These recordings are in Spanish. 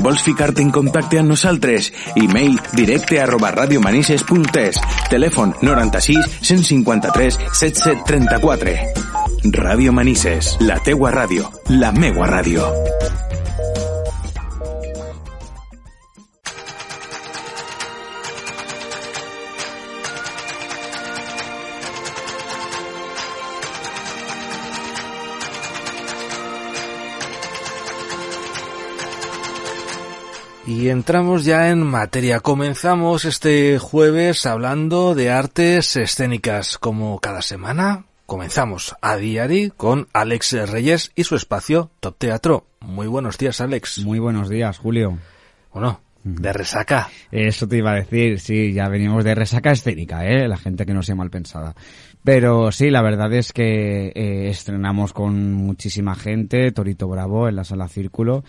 Vols ficar-te en contacte amb nosaltres? E-mail directe arroba radiomanises.es Telèfon 96 153 7734 Ràdio Manises, la teua ràdio, la meua ràdio. Y entramos ya en materia. Comenzamos este jueves hablando de artes escénicas. Como cada semana, comenzamos a diario con Alex Reyes y su espacio Top Teatro. Muy buenos días, Alex. Muy buenos días, Julio. Bueno, de resaca. Eso te iba a decir, sí, ya venimos de resaca escénica, ¿eh? La gente que no sea mal pensada. Pero sí, la verdad es que eh, estrenamos con muchísima gente, Torito Bravo en la sala Círculo,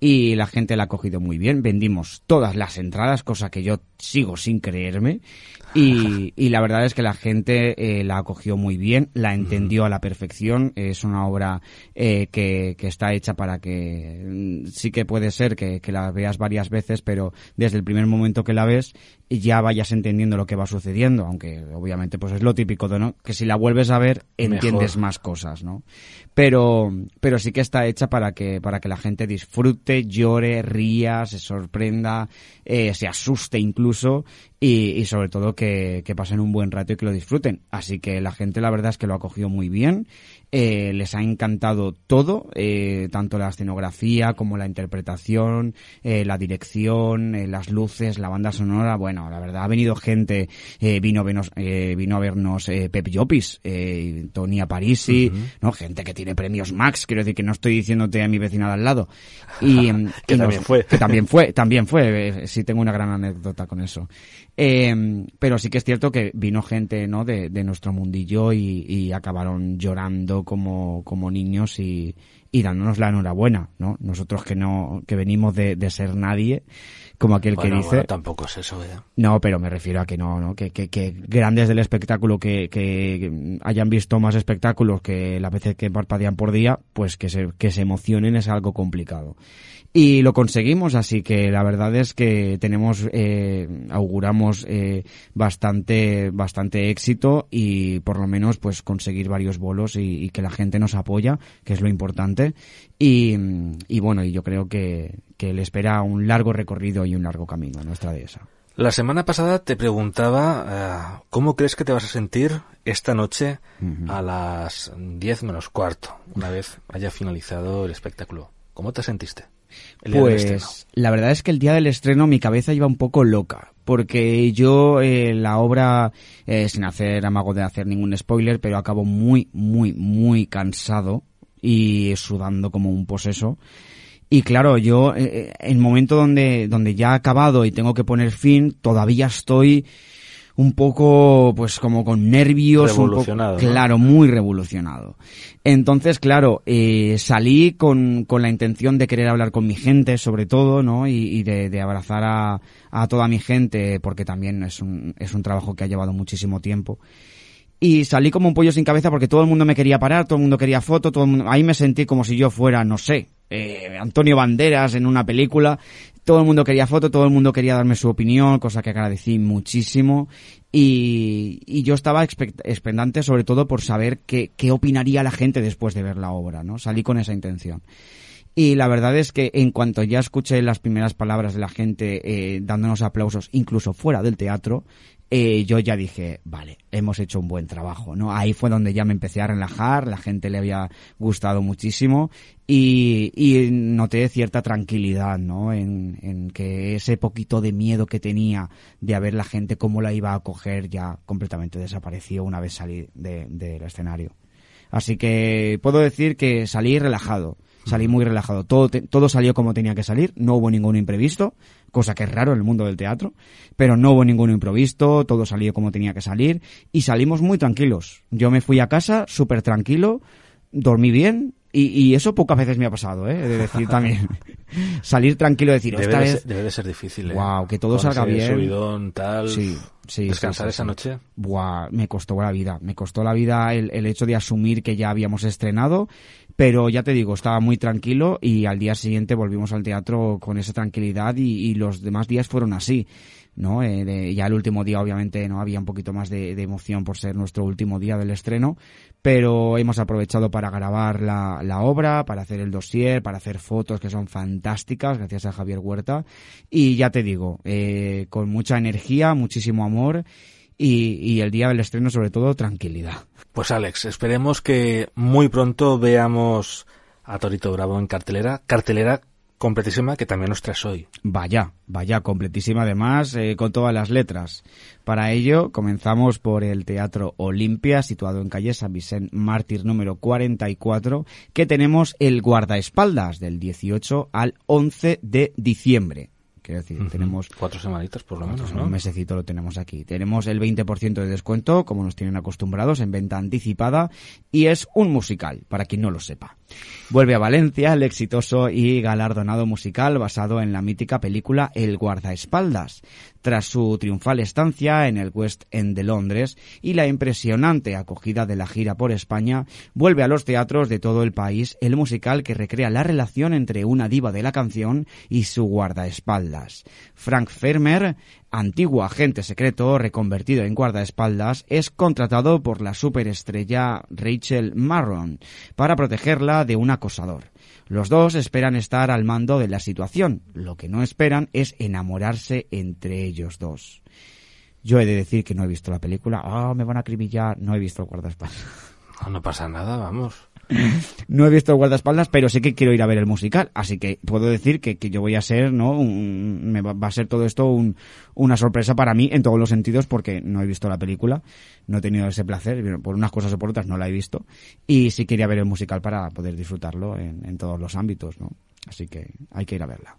y la gente la ha cogido muy bien. Vendimos todas las entradas, cosa que yo sigo sin creerme. Y, y la verdad es que la gente eh, la acogió muy bien, la entendió a la perfección. Es una obra eh, que, que está hecha para que mm, sí que puede ser que, que la veas varias veces, pero desde el primer momento que la ves ya vayas entendiendo lo que va sucediendo, aunque obviamente pues es lo típico de no que si la vuelves a ver entiendes Mejor. más cosas, ¿no? Pero pero sí que está hecha para que para que la gente disfrute, llore, ría, se sorprenda, eh, se asuste incluso y, y sobre todo que, que pasen un buen rato y que lo disfruten. Así que la gente la verdad es que lo ha cogido muy bien. Eh, les ha encantado todo, eh, tanto la escenografía como la interpretación, eh, la dirección, eh, las luces, la banda sonora. Bueno, la verdad ha venido gente, eh, vino, a vernos, eh, vino a vernos eh, Pep Llopis, eh, Tony Parisi, ¿no? gente que tiene premios Max. Quiero decir que no estoy diciéndote a mi vecina de al lado. Y, em, Que y también fue. Que también fue, también fue. eh, sí tengo una gran anécdota con eso. Eh, pero sí que es cierto que vino gente no de, de nuestro mundillo y, y acabaron llorando como, como niños y, y dándonos la enhorabuena, ¿no? Nosotros que no, que venimos de, de ser nadie, como aquel Bueno, que dice. bueno, tampoco es eso, ¿eh? No, pero me refiero a que no, ¿no? Que, que, que grandes del espectáculo que, que hayan visto más espectáculos que las veces que parpadean por día, pues que se, que se emocionen es algo complicado. Y lo conseguimos, así que la verdad es que tenemos, eh, auguramos eh, bastante, bastante éxito y por lo menos pues conseguir varios bolos y, y que la gente nos apoya, que es lo importante. Y, y bueno, y yo creo que, que le espera un largo recorrido y un largo camino a nuestra dehesa. La semana pasada te preguntaba eh, cómo crees que te vas a sentir esta noche a las 10 menos cuarto, una vez haya finalizado el espectáculo. ¿Cómo te sentiste? El. Pues la verdad es que el día del estreno mi cabeza iba un poco loca, porque yo eh, la obra, eh, sin hacer amago de hacer ningún spoiler, pero acabo muy, muy, muy cansado y sudando como un poseso. Y claro, yo eh, en el momento donde, donde ya ha acabado y tengo que poner fin, todavía estoy un poco, pues como con nervios, un poco- Revolucionado, ¿no? claro, muy revolucionado. Entonces, claro, eh, salí con, con la intención de querer hablar con mi gente, sobre todo, ¿no? Y, y de, de abrazar a, a toda mi gente, porque también es un, es un trabajo que ha llevado muchísimo tiempo. Y salí como un pollo sin cabeza porque todo el mundo me quería parar, todo el mundo quería foto, todo el mundo... ahí me sentí como si yo fuera, no sé, eh, Antonio Banderas en una película. Todo el mundo quería foto, todo el mundo quería darme su opinión, cosa que agradecí muchísimo. Y, y yo estaba expect- expectante sobre todo por saber qué, qué opinaría la gente después de ver la obra, ¿no? Salí con esa intención. Y la verdad es que en cuanto ya escuché las primeras palabras de la gente eh, dándonos aplausos, incluso fuera del teatro, eh, yo ya dije, vale, hemos hecho un buen trabajo, ¿no? Ahí fue donde ya me empecé a relajar, la gente le había gustado muchísimo y, y noté cierta tranquilidad, ¿no? En, en que ese poquito de miedo que tenía de a ver la gente cómo la iba a coger ya completamente desapareció una vez salí de- del escenario. Así que puedo decir que salí relajado. Salí muy relajado. Todo, todo salió como tenía que salir. No hubo ningún imprevisto, cosa que es raro en el mundo del teatro. Pero no hubo ningún imprevisto. Todo salió como tenía que salir. Y salimos muy tranquilos. Yo me fui a casa súper tranquilo. Dormí bien. Y, eso pocas veces me ha pasado, ¿eh? De decir también. Salir tranquilo y decir, debe esta de vez... Ser, debe de ser difícil, ¿eh? Wow, que todo salga bien. Subidón, tal... Sí, sí. Descansar esa noche. Buah, me costó la vida. Me costó la vida el, el hecho de asumir que ya habíamos estrenado pero ya te digo, estaba muy tranquilo y al día siguiente volvimos al teatro con esa tranquilidad y, los demás días fueron así. ¿no? Eh, de, ya el último día obviamente no había un poquito más de, de, emoción por ser nuestro último día del estreno, pero hemos aprovechado para grabar la, la, obra, para hacer el dossier, para hacer fotos que son fantásticas, gracias a Javier Huerta, y ya te digo, eh, con mucha energía, muchísimo amor y, y el día del estreno sobre todo tranquilidad. Pues Alex, esperemos que muy pronto veamos a Torito Bravo en cartelera, cartelera completísima que también nos traes hoy. Vaya, vaya, completísima además, eh, con todas las letras. Para ello, comenzamos por el Teatro Olimpia, situado en calle San Vicente Mártir número 44, que tenemos el guardaespaldas del 18 al 11 de diciembre. Quiero decir, uh -huh. tenemos... Cuatro semanitas por lo menos, ¿no? Un mesecito lo tenemos aquí. Tenemos el 20% de descuento, como nos tienen acostumbrados, en venta anticipada, y es un musical, para quien no lo sepa. Vuelve a Valencia el exitoso y galardonado musical basado en la mítica película El guardaespaldas, tras su triunfal estancia en el West End de Londres y la impresionante acogida de la gira por España, vuelve a los teatros de todo el país el musical que recrea la relación entre una diva de la canción y su guardaespaldas. Frank Fermer, antiguo agente secreto reconvertido en guardaespaldas, es contratado por la superestrella Rachel Marron para protegerla de un acosador. Los dos esperan estar al mando de la situación. Lo que no esperan es enamorarse entre ellos dos. Yo he de decir que no he visto la película. Ah, oh, me van a acribillar. No he visto el guardaespaldas. No, no pasa nada, vamos. No he visto el guardaespaldas, pero sí que quiero ir a ver el musical. Así que puedo decir que, que yo voy a ser, ¿no? Un, me va, va, a ser todo esto un, una sorpresa para mí en todos los sentidos porque no he visto la película. No he tenido ese placer. Por unas cosas o por otras no la he visto. Y sí quería ver el musical para poder disfrutarlo en, en todos los ámbitos, ¿no? Así que hay que ir a verla.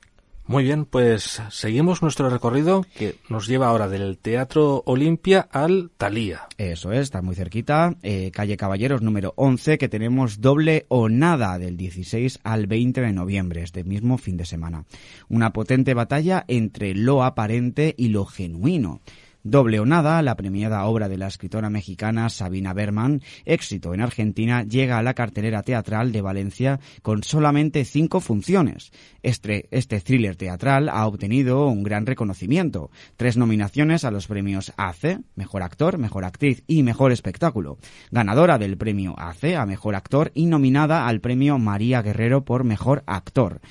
Muy bien, pues seguimos nuestro recorrido que nos lleva ahora del Teatro Olimpia al Talía. Eso es, está muy cerquita, eh, calle Caballeros número 11, que tenemos doble o nada del 16 al 20 de noviembre, este mismo fin de semana. Una potente batalla entre lo aparente y lo genuino. Doble o nada, la premiada obra de la escritora mexicana Sabina Berman, éxito en Argentina, llega a la cartelera teatral de Valencia con solamente cinco funciones. Este, este thriller teatral ha obtenido un gran reconocimiento. Tres nominaciones a los premios ACE, Mejor Actor, Mejor Actriz y Mejor Espectáculo. Ganadora del premio ACE a Mejor Actor y nominada al premio María Guerrero por Mejor Actor.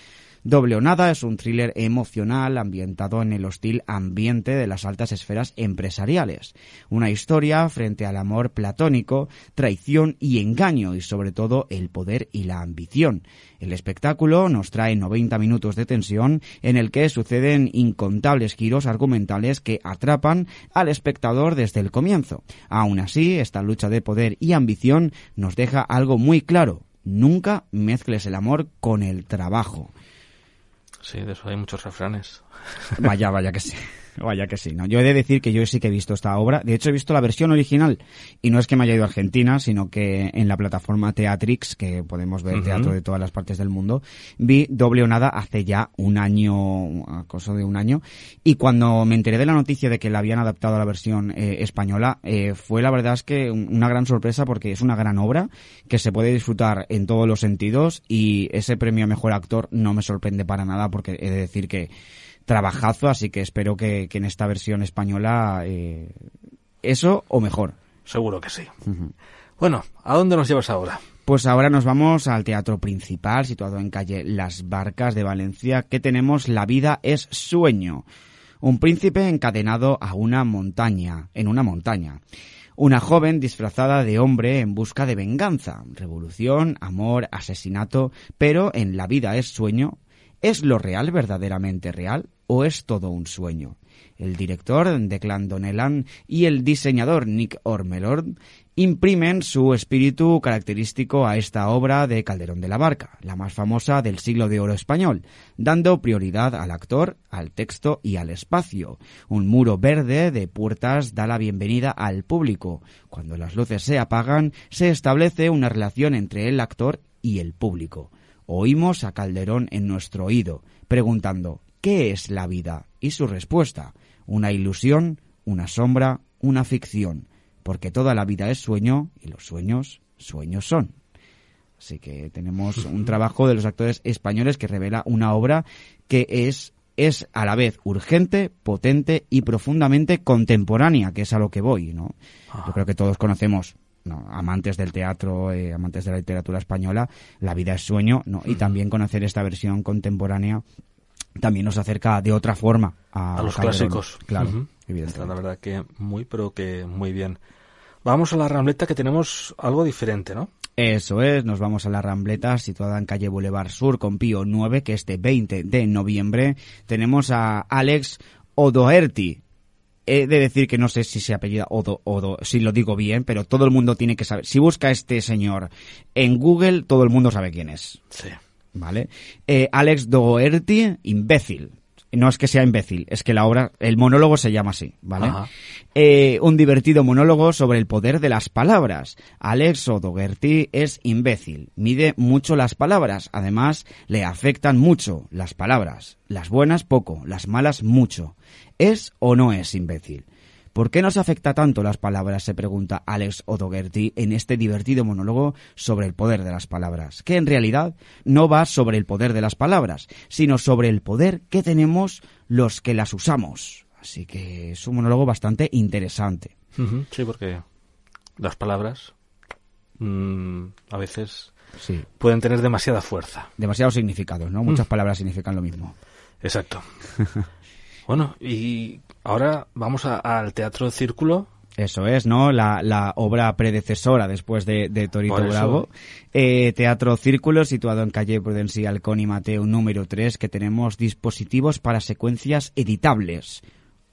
Doble o Nada es un thriller emocional ambientado en el hostil ambiente de las altas esferas empresariales. Una historia frente al amor platónico, traición y engaño y sobre todo el poder y la ambición. El espectáculo nos trae 90 minutos de tensión en el que suceden incontables giros argumentales que atrapan al espectador desde el comienzo. Aún así, esta lucha de poder y ambición nos deja algo muy claro. Nunca mezcles el amor con el trabajo. Sí, de eso hay muchos refranes. Vaya, vaya que sí. Vaya que sí, ¿no? Yo he de decir que yo sí que he visto esta obra. De hecho, he visto la versión original. Y no es que me haya ido a Argentina, sino que en la plataforma Teatrix, que podemos ver uh -huh. teatro de todas las partes del mundo, vi doble o nada hace ya un año, cosa de un año. Y cuando me enteré de la noticia de que la habían adaptado a la versión eh, española, eh, fue la verdad es que una gran sorpresa porque es una gran obra que se puede disfrutar en todos los sentidos y ese premio a mejor actor no me sorprende para nada porque he de decir que trabajazo, así que espero que, que en esta versión española eh, eso o mejor. Seguro que sí. Uh -huh. Bueno, ¿a dónde nos llevas ahora? Pues ahora nos vamos al teatro principal, situado en calle Las Barcas de Valencia, que tenemos La vida es sueño. Un príncipe encadenado a una montaña, en una montaña. Una joven disfrazada de hombre en busca de venganza, revolución, amor, asesinato, pero en La vida es sueño ¿Es lo real verdaderamente real o es todo un sueño? El director Declan Donnellan y el diseñador Nick Ormelord imprimen su espíritu característico a esta obra de Calderón de la Barca, la más famosa del siglo de oro español, dando prioridad al actor, al texto y al espacio. Un muro verde de puertas da la bienvenida al público. Cuando las luces se apagan, se establece una relación entre el actor y el público. Oímos a Calderón en nuestro oído, preguntando ¿qué es la vida? Y su respuesta, una ilusión, una sombra, una ficción porque toda la vida es sueño y los sueños, sueños son. Así que tenemos un trabajo de los actores españoles que revela una obra que es es a la vez urgente, potente y profundamente contemporánea, que es a lo que voy, ¿no? Yo creo que todos conocemos, amantes del teatro, eh, amantes de la literatura española, La vida es sueño, ¿no? Y también conocer esta versión contemporánea también nos acerca de otra forma a, los clásicos. Claro, La verdad que muy, pero que muy bien. Vamos a la Rambleta que tenemos algo diferente, ¿no? Eso es, nos vamos a la Rambleta situada en calle Boulevard Sur con Pío 9, que este 20 de noviembre tenemos a Alex Odoherty. He de decir que no sé si se apellida Odo, Odo, si lo digo bien, pero todo el mundo tiene que saber. Si busca a este señor en Google, todo el mundo sabe quién es. Sí. ¿vale? Eh, Alex Doherty, imbécil. No es que sea imbécil, es que la obra, el monólogo se llama así, ¿vale? Eh, un divertido monólogo sobre el poder de las palabras. Alex Doherty es imbécil, mide mucho las palabras, además le afectan mucho las palabras. Las buenas poco, las malas mucho. ¿Es o no es imbécil? ¿Por qué nos afecta tanto las palabras? se pregunta Alex Odogerty en este divertido monólogo sobre el poder de las palabras, que en realidad no va sobre el poder de las palabras, sino sobre el poder que tenemos los que las usamos. Así que es un monólogo bastante interesante. Sí, porque las palabras mm, a veces pueden tener demasiada fuerza. Demasiados significados, ¿no? Muchas mm. palabras significan lo mismo. Exacto. bueno, y Ahora vamos al Teatro Círculo. Eso es, ¿no? La, obra predecesora después de, Torito Bravo. Eh, Teatro Círculo, situado en calle Prudencial y Mateo número 3, que tenemos dispositivos para secuencias editables.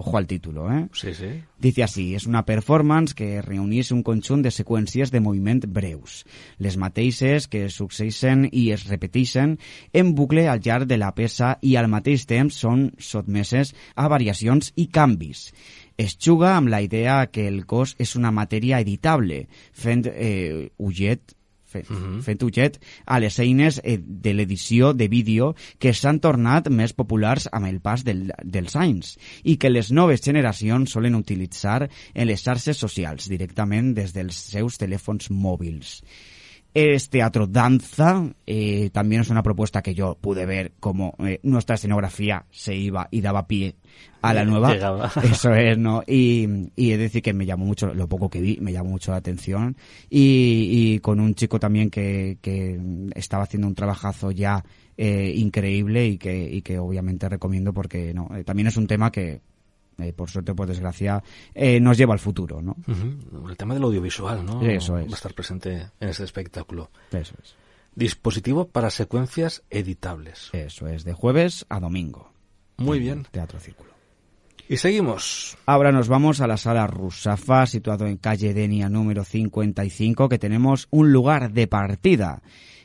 Ojo al título, ¿eh? Sí, sí. Dice así, és una performance que reunís un conjunt de seqüències de moviment breus. Les mateixes que succeeixen i es repeteixen en bucle al llarg de la peça i al mateix temps són sotmeses a variacions i canvis. Es juga amb la idea que el cos és una matèria editable, fent eh, ullet fet, uh -huh. fet ullet a les eines eh, de l'edició de vídeo que s'han tornat més populars amb el pas del, dels anys i que les noves generacions solen utilitzar en les xarxes socials directament des dels seus telèfons mòbils. Es teatro danza, eh, también es una propuesta que yo pude ver como eh, nuestra escenografía se iba y daba pie a la nueva. Eso es, ¿no? Y, y es decir que me llamó mucho, lo poco que vi, me llamó mucho la atención. Y, y con un chico también que, que estaba haciendo un trabajazo ya eh, increíble y que, y que obviamente recomiendo porque no, eh, también es un tema que eh, por suerte, por desgracia, eh, nos lleva al futuro, ¿no? El tema del audiovisual, ¿no? Eso es. Va a estar presente en este espectáculo. Eso es. Dispositivo para secuencias editables. Eso es, de jueves a domingo. Muy bien. Teatro Círculo. Y seguimos. Ahora nos vamos a la sala Rusafa, situado en calle Denia número 55, que tenemos un lugar de partida.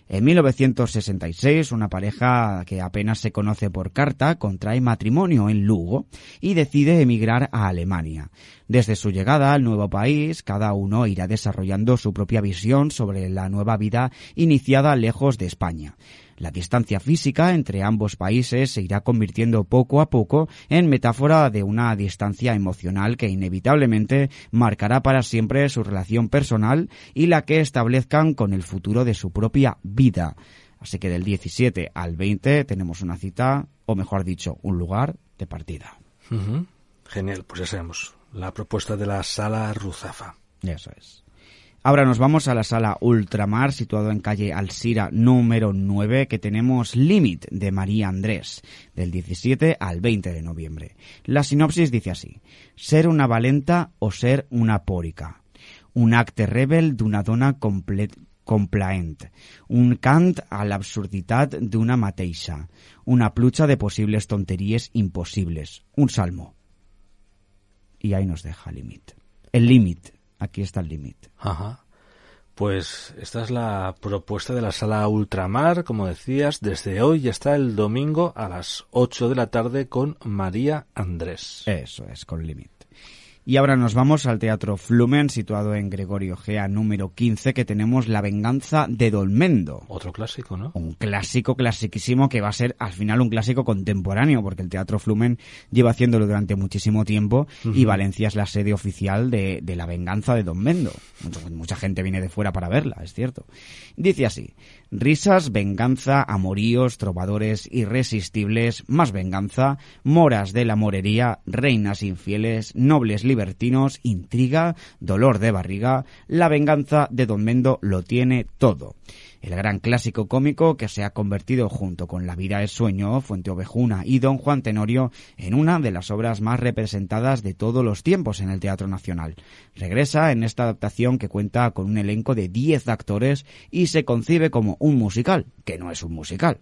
En 1966, una pareja que apenas se conoce por carta contrae matrimonio en Lugo y decide emigrar a Alemania. Desde su llegada al nuevo país, cada uno irá desarrollando su propia visión sobre la nueva vida iniciada lejos de España. La distancia física entre ambos países se irá convirtiendo poco a poco en metáfora de una distancia emocional que inevitablemente marcará para siempre su relación personal y la que establezcan con el futuro de su propia vida. Así que del 17 al 20 tenemos una cita, o mejor dicho, un lugar de partida. Genial, pues ya sabemos. La propuesta de la sala Ruzafa. Eso es. Ahora nos vamos a la sala Ultramar, situado en calle Alcira número 9, que tenemos Limit de María Andrés, del 17 al 20 de noviembre. La sinopsis dice así, ser una valenta o ser una pòrica. Un acte rebel d'una dona complet complaent, un cant a l'absurditat d'una mateixa, una pluja de possibles tonteries impossibles, un salmo. Y ahí nos deja el límite. El límite, aquí está el límite. Ajá. Pues esta es la propuesta de la sala Ultramar, como decías, desde hoy hasta el domingo a las 8 de la tarde con María Andrés. Eso es, con límite. Y ahora nos vamos al Teatro Flumen, situado en Gregorio Gea número 15, que tenemos La venganza de Dolmendo. Otro clásico, ¿no? Un clásico clasiquísimo que va a ser al final un clásico contemporáneo, porque el Teatro Flumen lleva haciéndolo durante muchísimo tiempo y Valencia es la sede oficial de, de La venganza de Dolmendo. Mucha, mucha gente viene de fuera para verla, es cierto. Dice así, Risas, venganza, amoríos, trovadores irresistibles, más venganza, moras de la morería, reinas infieles, nobles libertinos, intriga, dolor de barriga, la venganza de Don Mendo lo tiene todo. El gran clásico cómico que se ha convertido junto con La vida es sueño, Fuente Ovejuna y Don Juan Tenorio en una de las obras más representadas de todos los tiempos en el Teatro Nacional. Regresa en esta adaptación que cuenta con un elenco de 10 actores y se concibe como un musical, que no es un musical.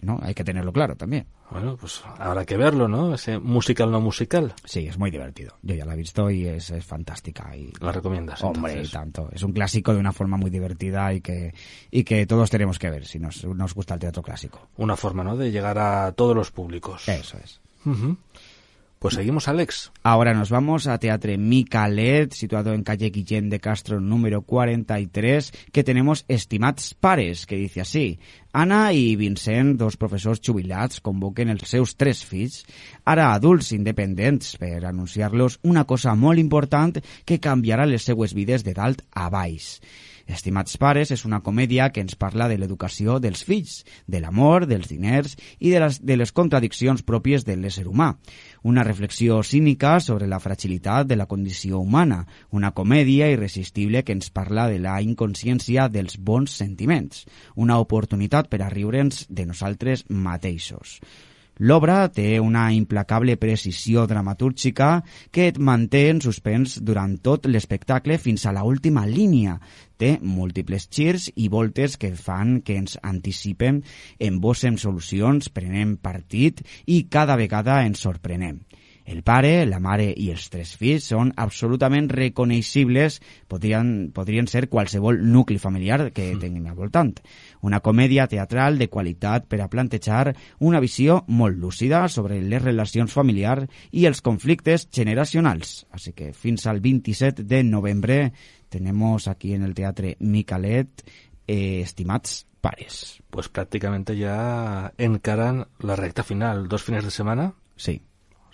¿No? Hay que tenerlo claro también. Bueno, pues habrá que verlo, ¿no? Ese musical no musical. Sí, es muy divertido. Yo ya la he visto y es, es fantástica. Y, ¿La recomiendas? Hombre, entonces? tanto. Es un clásico de una forma muy divertida y que, y que todos tenemos que ver si nos, nos gusta el teatro clásico. Una forma, ¿no? De llegar a todos los públicos. Eso es. Ujú. Pues seguimos, Alex. Ahora nos vamos a Teatre Micalet, situado en calle Guillén de Castro número 43, que tenemos Estimats Pares, que dice así. Anna i Vincent, dos professors jubilats, convoquen els seus tres fills, ara adults independents, per anunciar-los una cosa molt important que canviarà les seues vides de dalt a baix. Estimats pares és una comèdia que ens parla de l'educació dels fills, de l'amor, dels diners i de les, de les contradiccions pròpies de l'ésser humà. Una reflexió cínica sobre la fragilitat de la condició humana, una comèdia irresistible que ens parla de la inconsciència dels bons sentiments, una oportunitat per a riure'ns de nosaltres mateixos. L'obra té una implacable precisió dramatúrgica que et manté en suspens durant tot l'espectacle fins a la última línia. Té múltiples girs i voltes que fan que ens anticipen, embossem solucions, prenem partit i cada vegada ens sorprenem. El pare, la mare i els tres fills són absolutament reconeixibles, podrien, podrien ser qualsevol nucli familiar que tinguin al voltant. Una comèdia teatral de qualitat per a plantejar una visió molt lúcida sobre les relacions familiars i els conflictes generacionals. Així que fins al 27 de novembre tenemos aquí en el Teatre Micalet eh, estimats pares. Pues prácticamente ya encaran la recta final. Dos fines de semana. Sí,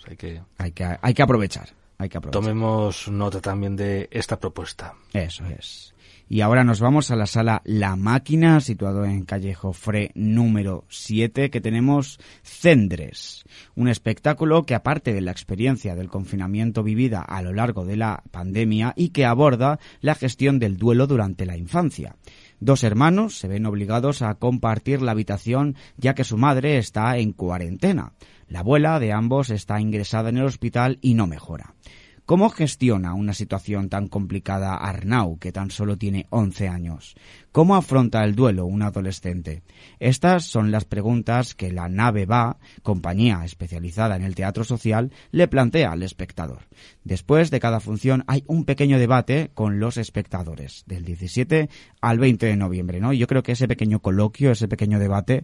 O sea que hay que, hay que aprovechar. Hay que aprovechar. tomemos nota también de esta propuesta. Eso es. Y ahora nos vamos a la sala La Máquina, situado en calle Jofré número 7, que tenemos Cendres, un espectáculo que aparte de la experiencia del confinamiento vivida a lo largo de la pandemia y que aborda la gestión del duelo durante la infancia. Dos hermanos se ven obligados a compartir la habitación ya que su madre está en cuarentena. La abuela de ambos está ingresada en el hospital y no mejora. ¿Cómo gestiona una situación tan complicada Arnau, que tan solo tiene 11 años? ¿Cómo afronta el duelo un adolescente? Estas son las preguntas que la nave va, compañía especializada en el teatro social, le plantea al espectador. Después de cada función hay un pequeño debate con los espectadores, del 17 al 20 de noviembre, ¿no? Yo creo que ese pequeño coloquio, ese pequeño debate,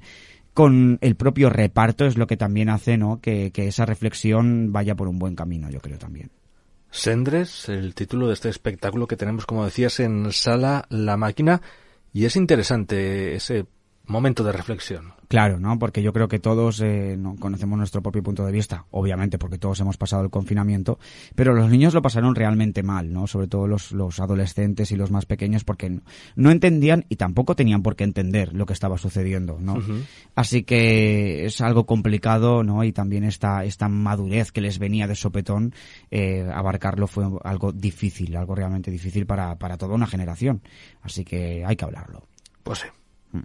con el propio reparto es lo que también hace, ¿no? Que, que esa reflexión vaya por un buen camino, yo creo también. Sendres, el título de este espectáculo que tenemos, como decías, en Sala La Máquina. Y es interesante ese momento de reflexión. Claro, ¿no? Porque yo creo que todos eh, no conocemos nuestro propio punto de vista, obviamente, porque todos hemos pasado el confinamiento, pero los niños lo pasaron realmente mal, ¿no? Sobre todo los, los adolescentes y los más pequeños, porque no, no entendían y tampoco tenían por qué entender lo que estaba sucediendo, ¿no? Así que es algo complicado, ¿no? Y también esta, esta madurez que les venía de sopetón, eh, abarcarlo fue algo difícil, algo realmente difícil para, para toda una generación. Así que hay que hablarlo. Pues sí,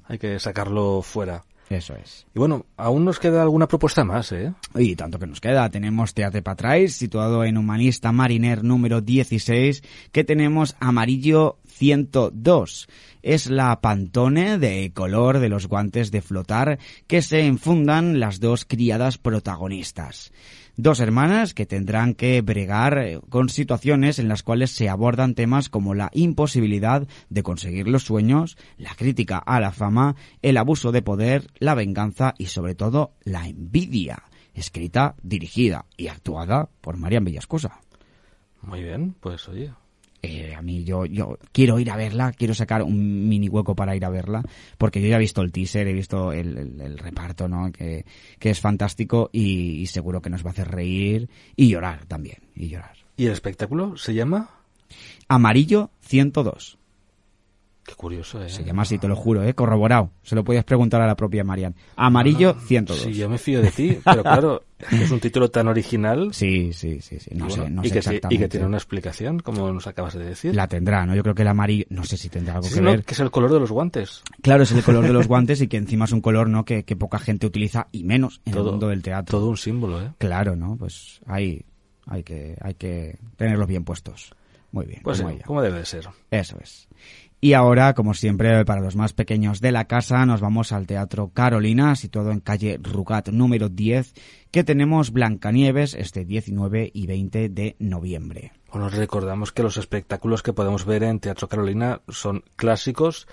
hay que sacarlo fuera. Eso es. Y bueno, aún nos queda alguna propuesta más, ¿eh? Y tanto que nos queda, tenemos Teatre Patrais, situado en Humanista Mariner número 16, que tenemos Amarillo 102. Es la pantone de color de los guantes de flotar que se enfundan las dos criadas protagonistas. Dos hermanas que tendrán que bregar eh, con situaciones en las cuales se abordan temas como la imposibilidad de conseguir los sueños, la crítica a la fama, el abuso de poder, la venganza y sobre todo la envidia. Escrita, dirigida y actuada por Marian Villascosa. Muy bien, pues oye, eh, a mí yo, yo quiero ir a verla, quiero sacar un mini hueco para ir a verla, porque yo ya he visto el teaser, he visto el, el, reparto, ¿no? Que, que es fantástico y, y, seguro que nos va a hacer reír y llorar también, y llorar. ¿Y el espectáculo se llama? Amarillo 102. Qué curioso, ¿eh? Se llama así, te lo juro, ¿eh? Corroborado. Se lo podías preguntar a la propia Marian. Amarillo 102. Sí, yo me fío de ti, pero claro, es un título tan original. Sí, sí, sí, sí. No bueno, sé, no y sé que, exactamente. y que tiene una explicación, como nos acabas de decir. La tendrá, ¿no? Yo creo que el amarillo, no sé si tendrá algo Sí, que ¿no? ver. Que es el color de los guantes. Claro, es el color de los guantes y que encima es un color, ¿no? Que, que poca gente utiliza y menos en Todo- el mundo del teatro. Todo un símbolo, ¿eh? Claro, ¿no? Pues ahí hay que, hay que tenerlos bien puestos. Muy bien. Pues como sí, como debe de ser. Eso es. Y ahora, como siempre, para los más pequeños de la casa, nos vamos al Teatro Carolina, situado en calle Rugat número 10, que tenemos Blancanieves este 19 y 20 de noviembre. Bueno, recordamos que los espectáculos que podemos ver en Teatro Carolina son clásicos,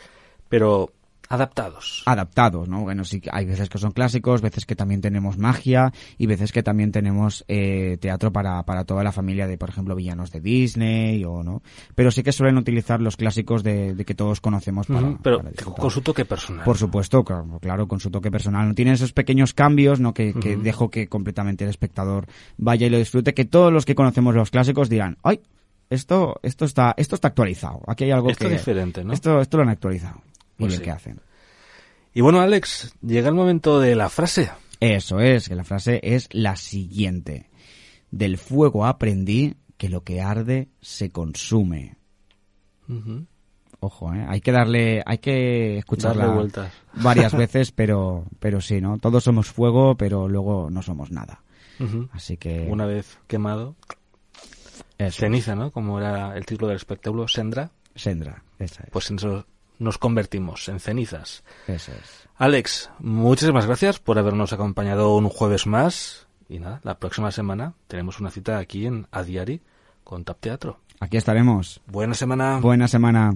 pero adaptados. Adaptados, ¿no? Bueno, sí, que hay veces que son clásicos, veces que también tenemos magia y veces que también tenemos eh, teatro para, para toda la familia de, por ejemplo, villanos de Disney o no. Pero sí que suelen utilizar los clásicos de, de que todos conocemos para, pero para con su toque personal. Por supuesto, claro, claro, con su toque personal. No tiene esos pequeños cambios, ¿no? Que, que dejo que completamente el espectador vaya y lo disfrute. Que todos los que conocemos los clásicos dirán, ¡ay! Esto, esto está, esto está actualizado. Aquí hay algo Esto que. es diferente, ¿no? Esto, esto lo han actualizado. Y Pues bien sí. que hacen. Y bueno, Alex, llega el momento de la frase. Eso es, que la frase es la siguiente. Del fuego aprendí que lo que arde se consume. Ujú. Ojo, ¿eh? Hay que darle, hay que escucharla Darle vueltas. varias veces, pero, pero sí, ¿no? Todos somos fuego, pero luego no somos nada. Ujú. Así que Una vez quemado, eso, ceniza, ¿no? Como era el título del espectáculo, Sendra, Sendra, esa es, pues nos convertimos en cenizas. eso es. Alex, muchísimas gracias por habernos acompañado un jueves más. Y nada, la próxima semana tenemos una cita aquí en Adiari con Tap Teatro. Aquí estaremos. Buena semana. Buena semana.